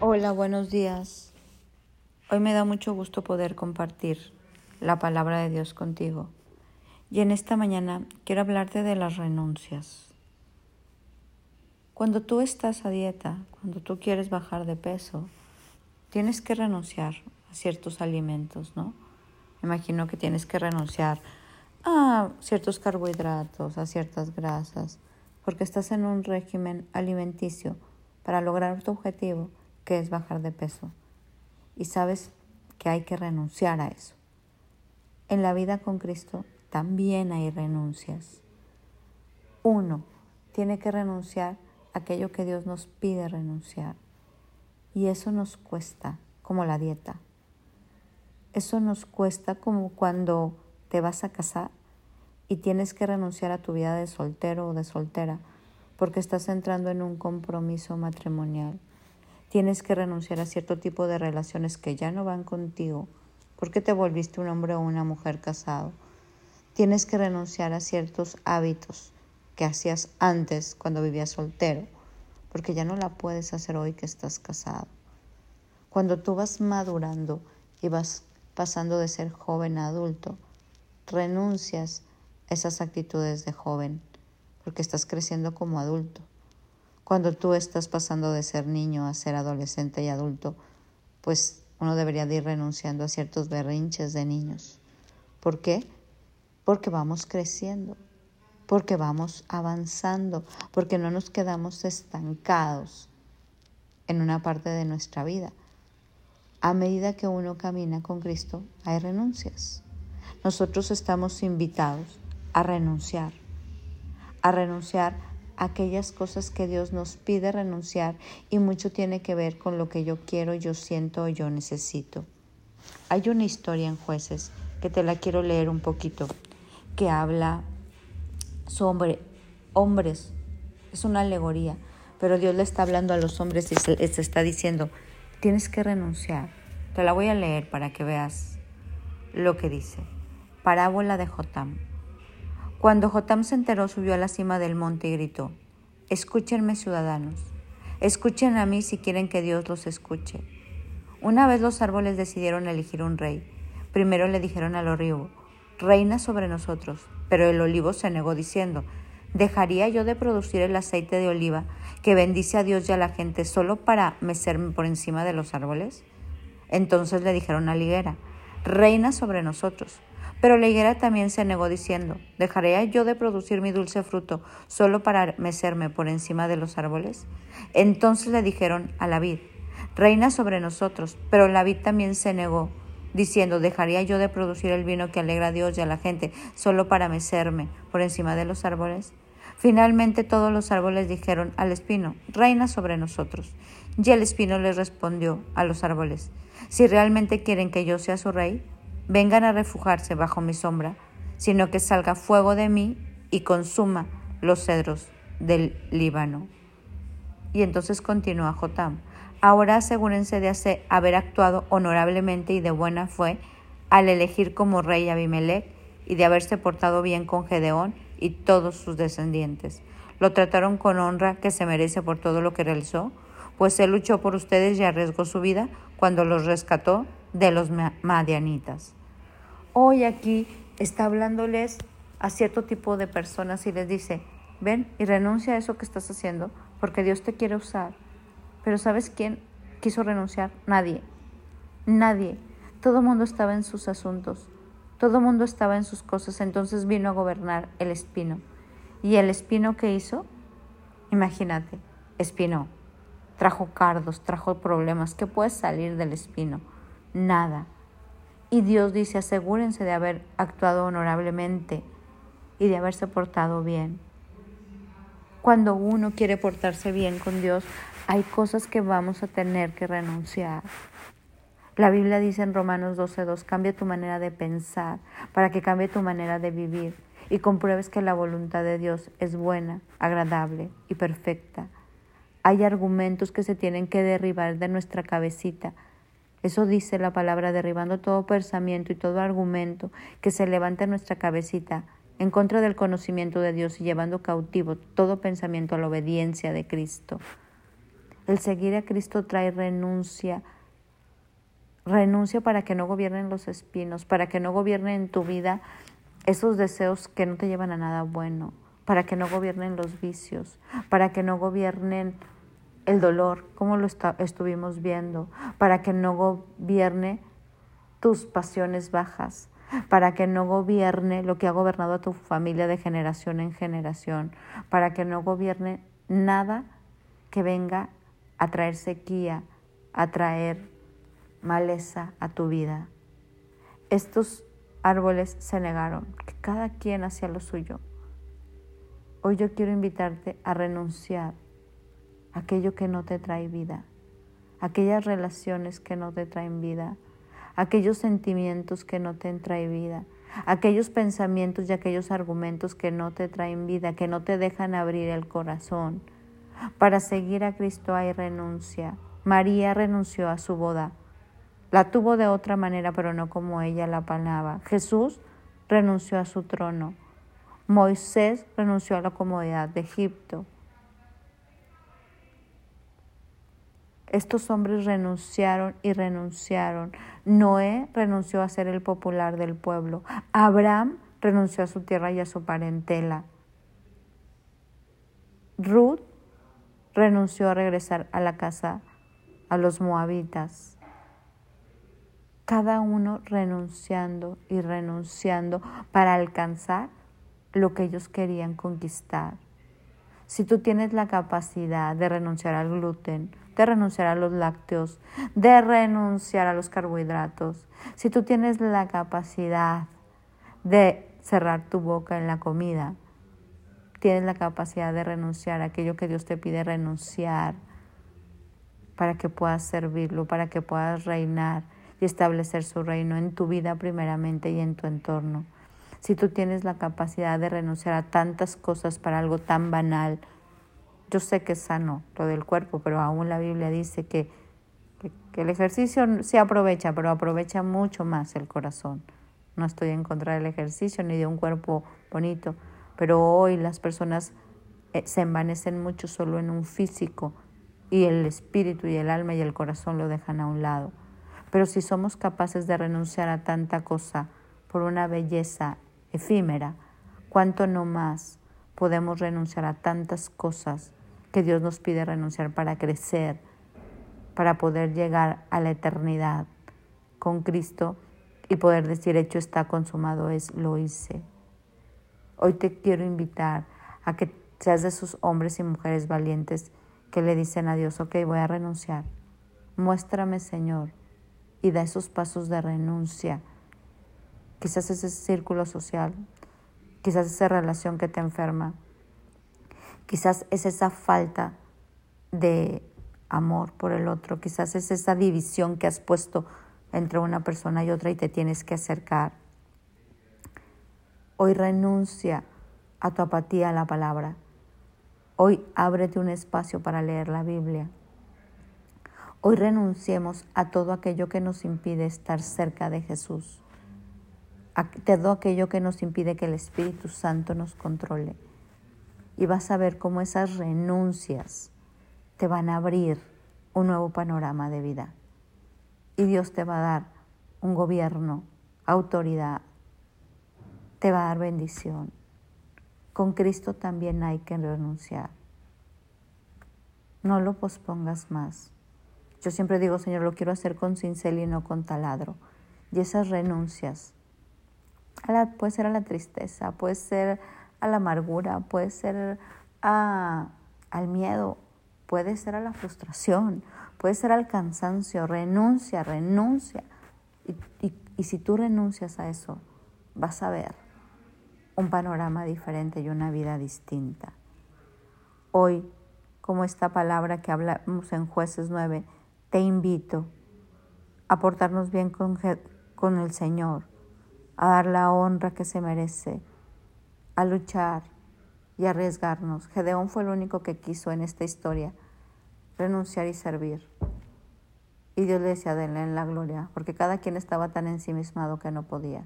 Hola, buenos días. Hoy me da mucho gusto poder compartir la palabra de Dios contigo. Y en esta mañana quiero hablarte de las renuncias. Cuando tú estás a dieta, cuando tú quieres bajar de peso, tienes que renunciar a ciertos alimentos, ¿no? Imagino que tienes que renunciar a ciertos carbohidratos, a ciertas grasas, porque estás en un régimen alimenticio para lograr tu objetivo que es bajar de peso. Y sabes que hay que renunciar a eso. En la vida con Cristo también hay renuncias. Uno tiene que renunciar a aquello que Dios nos pide renunciar. Y eso nos cuesta, como la dieta. Eso nos cuesta como cuando te vas a casar y tienes que renunciar a tu vida de soltero o de soltera porque estás entrando en un compromiso matrimonial Tienes que renunciar a cierto tipo de relaciones que ya no van contigo porque te volviste un hombre o una mujer casado. Tienes que renunciar a ciertos hábitos que hacías antes cuando vivías soltero porque ya no la puedes hacer hoy que estás casado. Cuando tú vas madurando y vas pasando de ser joven a adulto, renuncias a esas actitudes de joven porque estás creciendo como adulto. Cuando tú estás pasando de ser niño a ser adolescente y adulto, pues uno debería de ir renunciando a ciertos berrinches de niños. ¿Por qué? Porque vamos creciendo, porque vamos avanzando, porque no nos quedamos estancados en una parte de nuestra vida. A medida que uno camina con Cristo, hay renuncias. Nosotros estamos invitados a renunciar, a renunciar aquellas cosas que Dios nos pide renunciar y mucho tiene que ver con lo que yo quiero, yo siento o yo necesito. Hay una historia en jueces que te la quiero leer un poquito, que habla sobre hombres, es una alegoría, pero Dios le está hablando a los hombres y se, está diciendo, tienes que renunciar. Te la voy a leer para que veas lo que dice. Parábola de Jotam. Cuando Jotam se enteró, subió a la cima del monte y gritó, Escúchenme ciudadanos, escuchen a mí si quieren que Dios los escuche. Una vez los árboles decidieron elegir un rey. Primero le dijeron al olivo, reina sobre nosotros, pero el olivo se negó diciendo, ¿dejaría yo de producir el aceite de oliva que bendice a Dios y a la gente solo para mecerme por encima de los árboles? Entonces le dijeron a la higuera, reina sobre nosotros. Pero la higuera también se negó diciendo, ¿dejaré yo de producir mi dulce fruto solo para mecerme por encima de los árboles? Entonces le dijeron a la vid, reina sobre nosotros, pero la vid también se negó, diciendo, ¿dejaría yo de producir el vino que alegra a Dios y a la gente solo para mecerme por encima de los árboles? Finalmente todos los árboles dijeron al espino, reina sobre nosotros. Y el espino les respondió a los árboles, si realmente quieren que yo sea su rey, vengan a refugiarse bajo mi sombra, sino que salga fuego de mí y consuma los cedros del Líbano. Y entonces continúa Jotam. Ahora asegúrense de haber actuado honorablemente y de buena fe al elegir como rey Abimelech y de haberse portado bien con Gedeón y todos sus descendientes. Lo trataron con honra que se merece por todo lo que realizó, pues él luchó por ustedes y arriesgó su vida cuando los rescató de los madianitas. Hoy aquí está hablándoles a cierto tipo de personas y les dice, ven y renuncia a eso que estás haciendo porque Dios te quiere usar. Pero ¿sabes quién quiso renunciar? Nadie. Nadie. Todo el mundo estaba en sus asuntos. Todo el mundo estaba en sus cosas. Entonces vino a gobernar el espino. ¿Y el espino qué hizo? Imagínate, espino. Trajo cardos, trajo problemas. ¿Qué puede salir del espino? Nada. Y Dios dice, asegúrense de haber actuado honorablemente y de haberse portado bien. Cuando uno quiere portarse bien con Dios, hay cosas que vamos a tener que renunciar. La Biblia dice en Romanos 12.2, cambia tu manera de pensar para que cambie tu manera de vivir y compruebes que la voluntad de Dios es buena, agradable y perfecta. Hay argumentos que se tienen que derribar de nuestra cabecita eso dice la palabra, derribando todo pensamiento y todo argumento que se levanta en nuestra cabecita en contra del conocimiento de Dios y llevando cautivo todo pensamiento a la obediencia de Cristo. El seguir a Cristo trae renuncia. Renuncia para que no gobiernen los espinos, para que no gobiernen en tu vida esos deseos que no te llevan a nada bueno, para que no gobiernen los vicios, para que no gobiernen el dolor, como lo estuvimos viendo, para que no gobierne tus pasiones bajas, para que no gobierne lo que ha gobernado a tu familia de generación en generación, para que no gobierne nada que venga a traer sequía, a traer maleza a tu vida. Estos árboles se negaron, que cada quien hacía lo suyo. Hoy yo quiero invitarte a renunciar aquello que no te trae vida, aquellas relaciones que no te traen vida, aquellos sentimientos que no te traen vida, aquellos pensamientos y aquellos argumentos que no te traen vida, que no te dejan abrir el corazón. Para seguir a Cristo hay renuncia. María renunció a su boda. La tuvo de otra manera, pero no como ella la palaba. Jesús renunció a su trono. Moisés renunció a la comodidad de Egipto. Estos hombres renunciaron y renunciaron. Noé renunció a ser el popular del pueblo. Abraham renunció a su tierra y a su parentela. Ruth renunció a regresar a la casa a los moabitas. Cada uno renunciando y renunciando para alcanzar lo que ellos querían conquistar. Si tú tienes la capacidad de renunciar al gluten, de renunciar a los lácteos, de renunciar a los carbohidratos, si tú tienes la capacidad de cerrar tu boca en la comida, tienes la capacidad de renunciar a aquello que Dios te pide renunciar para que puedas servirlo, para que puedas reinar y establecer su reino en tu vida primeramente y en tu entorno. Si tú tienes la capacidad de renunciar a tantas cosas para algo tan banal, yo sé que es sano lo del cuerpo, pero aún la Biblia dice que, el ejercicio se aprovecha, pero aprovecha mucho más el corazón. No estoy en contra del ejercicio ni de un cuerpo bonito, pero hoy las personas eh, se envanecen mucho solo en un físico y el espíritu y el alma y el corazón lo dejan a un lado. Pero si somos capaces de renunciar a tanta cosa por una belleza efímera, ¿cuánto no más podemos renunciar a tantas cosas que Dios nos pide renunciar para crecer, para poder llegar a la eternidad con Cristo y poder decir, hecho está consumado es, lo hice. Hoy te quiero invitar a que seas de esos hombres y mujeres valientes que le dicen a Dios, ok, voy a renunciar. Muéstrame, Señor, y da esos pasos de renuncia. Quizás ese círculo social, quizás esa relación que te enferma, Quizás es esa falta de amor por el otro, quizás es esa división que has puesto entre una persona y otra y te tienes que acercar. Hoy renuncia a tu apatía a la palabra. Hoy ábrete un espacio para leer la Biblia. Hoy renunciemos a todo aquello que nos impide estar cerca de Jesús, a todo aquello que nos impide que el Espíritu Santo nos controle y vas a ver cómo esas renuncias te van a abrir un nuevo panorama de vida. Y Dios te va a dar un gobierno, autoridad, te va a dar bendición. Con Cristo también hay que renunciar. No lo pospongas más. Yo siempre digo, Señor, lo quiero hacer con cincel y no con taladro. Y esas renuncias, puede ser a la tristeza, puede ser a la amargura, puede ser a, al miedo, puede ser a la frustración, puede ser al cansancio. Renuncia, renuncia. Y, y si tú renuncias a eso, vas a ver un panorama diferente y una vida distinta. Hoy, como esta palabra que hablamos en jueces 9, te invito a portarnos bien con, con el Señor, a dar la honra que se merece, a luchar y arriesgarnos. Gedeón fue el único que quiso en esta historia renunciar y servir. Y Dios le decía, denle en la gloria, porque cada quien estaba tan ensimismado que no podía.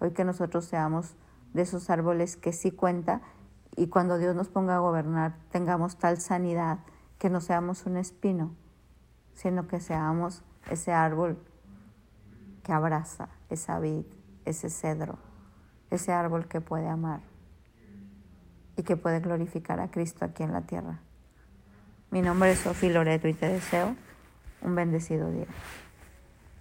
Hoy que nosotros seamos de esos árboles que sí cuenta y cuando Dios nos ponga a gobernar tengamos tal sanidad que no seamos un espino, sino que seamos ese árbol que abraza, esa vid, ese cedro, ese árbol que puede amar y que puede glorificar a Cristo aquí en la tierra. Mi nombre es Sofía Loreto y te deseo un bendecido día.